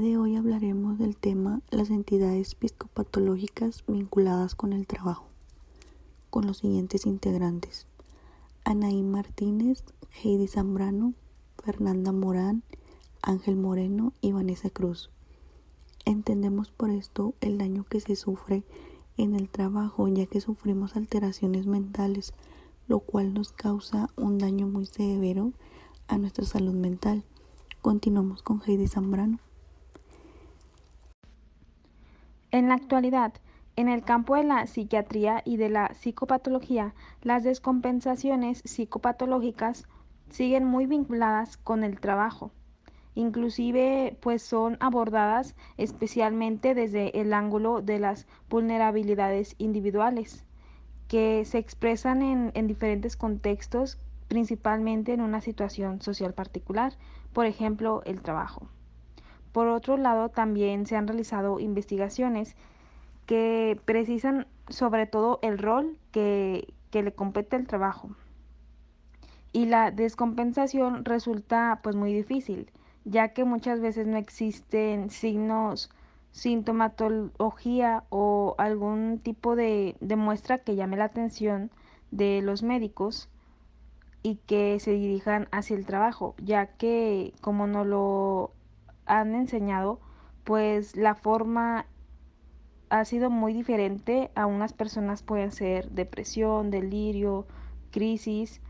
de hoy hablaremos del tema las entidades psicopatológicas vinculadas con el trabajo, con los siguientes integrantes. Anaí Martínez, Heidi Zambrano, Fernanda Morán, Ángel Moreno y Vanessa Cruz. Entendemos por esto el daño que se sufre en el trabajo ya que sufrimos alteraciones mentales, lo cual nos causa un daño muy severo a nuestra salud mental. Continuamos con Heidi Zambrano. En la actualidad, en el campo de la psiquiatría y de la psicopatología, las descompensaciones psicopatológicas siguen muy vinculadas con el trabajo. Inclusive, pues son abordadas especialmente desde el ángulo de las vulnerabilidades individuales, que se expresan en, en diferentes contextos, principalmente en una situación social particular, por ejemplo, el trabajo. Por otro lado, también se han realizado investigaciones que precisan sobre todo el rol que, le compete el trabajo. Y la descompensación resulta pues muy difícil, ya que muchas veces no existen signos, sintomatología o algún tipo de, de muestra que llame la atención de los médicos y que se dirijan hacia el trabajo, ya que como no lo han enseñado, pues la forma ha sido muy diferente. A unas personas pueden ser depresión, delirio, crisis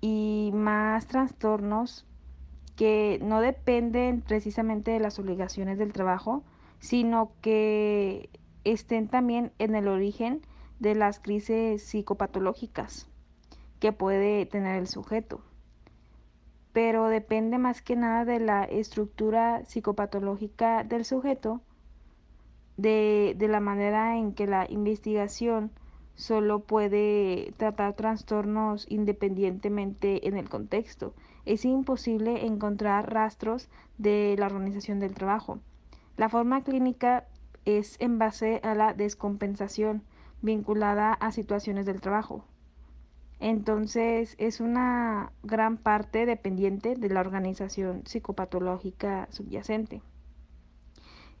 y más trastornos que no dependen precisamente de las obligaciones del trabajo, sino que estén también en el origen de las crisis psicopatológicas que puede tener el sujeto. Pero depende más que nada de la estructura psicopatológica del sujeto de, la manera en que la investigación solo puede tratar trastornos independientemente en el contexto. Es imposible encontrar rastros de la organización del trabajo. La forma clínica es en base a la descompensación vinculada a situaciones del trabajo. Entonces es una gran parte dependiente de la organización psicopatológica subyacente.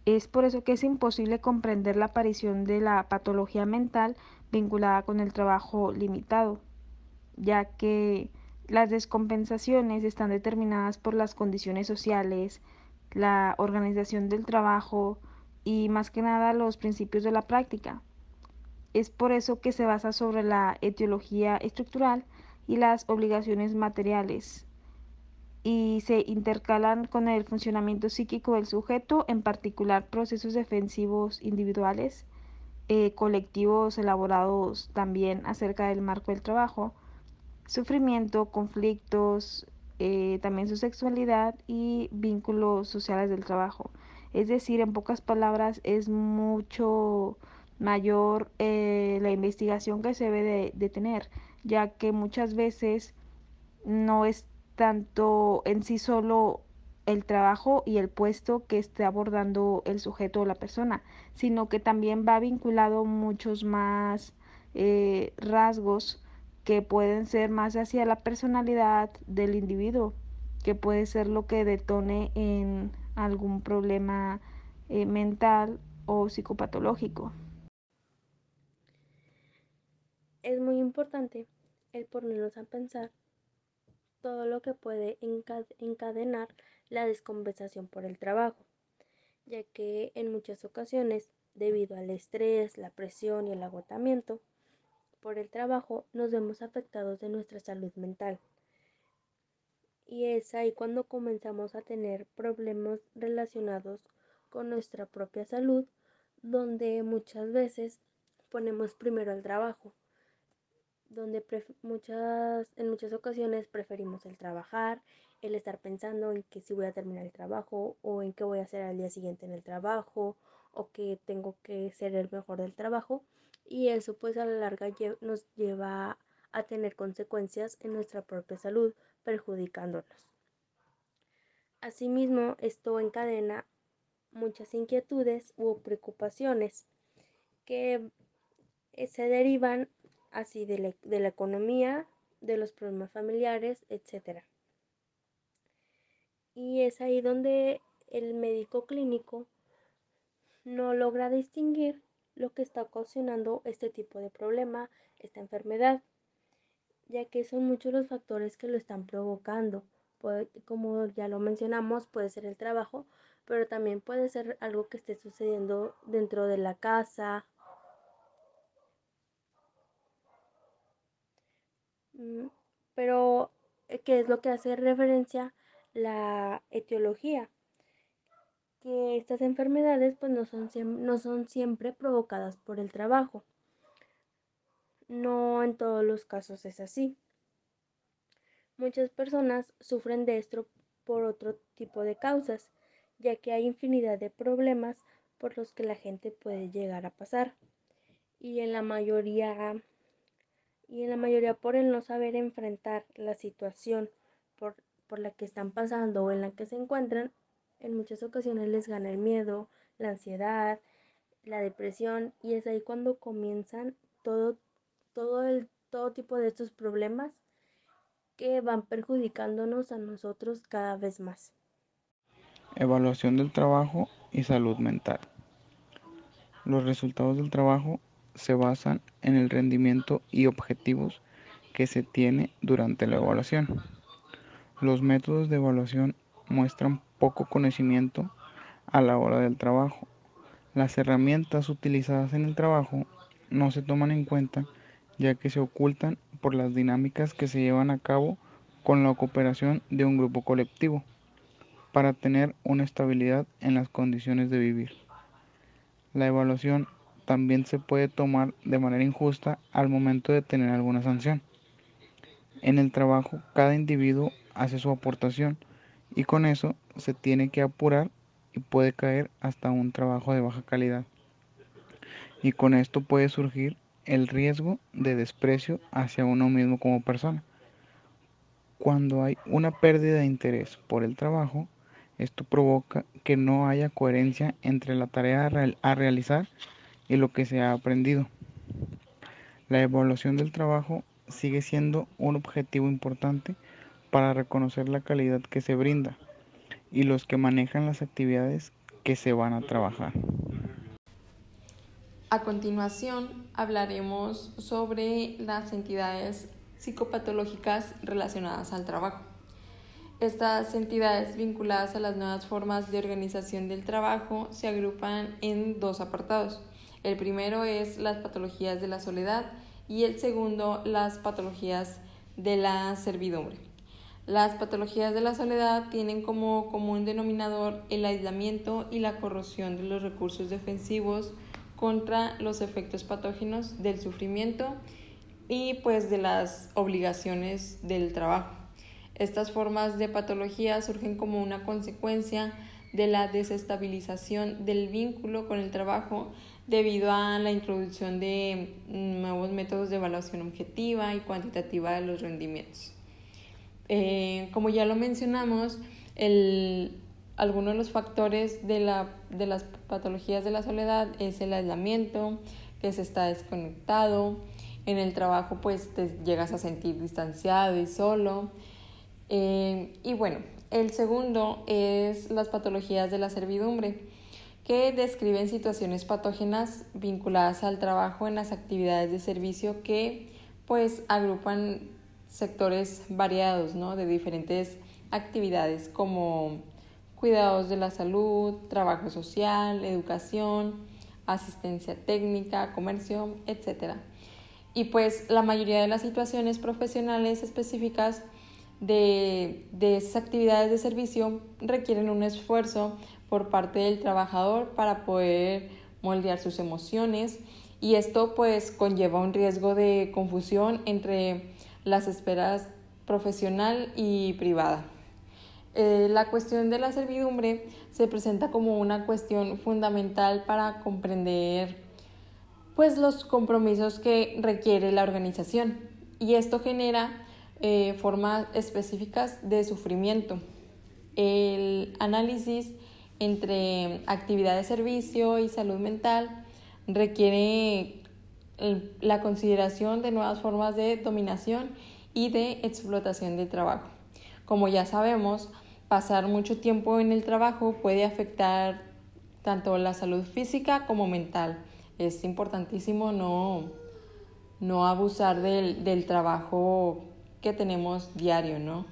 Es por eso que es imposible comprender la aparición de la patología mental vinculada con el trabajo limitado, ya que las descompensaciones están determinadas por las condiciones sociales, la organización del trabajo y más que nada los principios de la práctica. Es por eso que se basa sobre la etiología estructural y las obligaciones materiales, y se intercalan con el funcionamiento psíquico del sujeto, en particular procesos defensivos individuales, eh, colectivos elaborados también acerca del marco del trabajo, sufrimiento, conflictos, eh, también su sexualidad y vínculos sociales del trabajo. Es decir, en pocas palabras, es mucho mayor eh, la investigación que se debe de tener, ya que muchas veces no es tanto en sí solo el trabajo y el puesto que esté abordando el sujeto o la persona, sino que también va vinculado muchos más eh, rasgos que pueden ser más hacia la personalidad del individuo, que puede ser lo que detone en algún problema eh, mental o psicopatológico. Es muy importante el ponernos a pensar todo lo que puede encadenar la descompensación por el trabajo, ya que en muchas ocasiones, debido al estrés, la presión y el agotamiento por el trabajo, nos vemos afectados de nuestra salud mental. Y es ahí cuando comenzamos a tener problemas relacionados con nuestra propia salud, donde muchas veces ponemos primero el trabajo donde muchas, en muchas ocasiones preferimos el trabajar, el estar pensando en que si voy a terminar el trabajo o en qué voy a hacer al día siguiente en el trabajo o que tengo que ser el mejor del trabajo y eso pues a la larga nos lleva a tener consecuencias en nuestra propia salud perjudicándonos. Asimismo, esto encadena muchas inquietudes u preocupaciones que se derivan así de la, economía, de los problemas familiares, etc. Y es ahí donde el médico clínico no logra distinguir lo que está ocasionando este tipo de problema, esta enfermedad, ya que son muchos los factores que lo están provocando. como ya lo mencionamos, puede ser el trabajo, pero también puede ser algo que esté sucediendo dentro de la casa. Pero, eh, ¿qué es lo que hace referencia la etiología? Que estas enfermedades pues no son, no son siempre provocadas por el trabajo. No en todos los casos es así. Muchas personas sufren de esto por otro tipo de causas, ya que hay infinidad de problemas por los que la gente puede llegar a pasar. Y en la mayoría y en la mayoría por el no saber enfrentar la situación por, por la que están pasando o en la que se encuentran, en muchas ocasiones les gana el miedo, la ansiedad, la depresión y es ahí cuando comienzan todo todo el todo tipo de estos problemas que van perjudicándonos a nosotros cada vez más. Evaluación del trabajo y salud mental. Los resultados del trabajo se basan en el rendimiento y objetivos que se tiene durante la evaluación. Los métodos de evaluación muestran poco conocimiento a la hora del trabajo. Las herramientas utilizadas en el trabajo no se toman en cuenta ya que se ocultan por las dinámicas que se llevan a cabo con la cooperación de un grupo colectivo para tener una estabilidad en las condiciones de vivir. La evaluación también se puede tomar de manera injusta al momento de tener alguna sanción. En el trabajo cada individuo hace su aportación y con eso se tiene que apurar y puede caer hasta un trabajo de baja calidad. Y con esto puede surgir el riesgo de desprecio hacia uno mismo como persona. Cuando hay una pérdida de interés por el trabajo, esto provoca que no haya coherencia entre la tarea a realizar y lo que se ha aprendido. La evaluación del trabajo sigue siendo un objetivo importante para reconocer la calidad que se brinda y los que manejan las actividades que se van a trabajar. A continuación hablaremos sobre las entidades psicopatológicas relacionadas al trabajo. Estas entidades vinculadas a las nuevas formas de organización del trabajo se agrupan en dos apartados. El primero es las patologías de la soledad y el segundo las patologías de la servidumbre. Las patologías de la soledad tienen como común denominador el aislamiento y la corrosión de los recursos defensivos contra los efectos patógenos del sufrimiento y pues de las obligaciones del trabajo. Estas formas de patología surgen como una consecuencia de la desestabilización del vínculo con el trabajo debido a la introducción de nuevos métodos de evaluación objetiva y cuantitativa de los rendimientos. Eh, como ya lo mencionamos, algunos de los factores de, de las patologías de la soledad es el aislamiento, que se está desconectado, en el trabajo pues te llegas a sentir distanciado y solo, eh, y bueno, el segundo es las patologías de la servidumbre, que describen situaciones patógenas vinculadas al trabajo en las actividades de servicio que pues agrupan sectores variados ¿no? de diferentes actividades como cuidados de la salud, trabajo social, educación, asistencia técnica, comercio, etc. Y pues la mayoría de las situaciones profesionales específicas de, esas actividades de servicio requieren un esfuerzo por parte del trabajador para poder moldear sus emociones y esto pues conlleva un riesgo de confusión entre las esferas profesional y privada. Eh, la cuestión de la servidumbre se presenta como una cuestión fundamental para comprender pues los compromisos que requiere la organización y esto genera eh, formas específicas de sufrimiento. El análisis entre actividad de servicio y salud mental requiere la consideración de nuevas formas de dominación y de explotación del trabajo. Como ya sabemos, pasar mucho tiempo en el trabajo puede afectar tanto la salud física como mental. Es importantísimo no, no abusar del, del trabajo que tenemos diario, ¿no?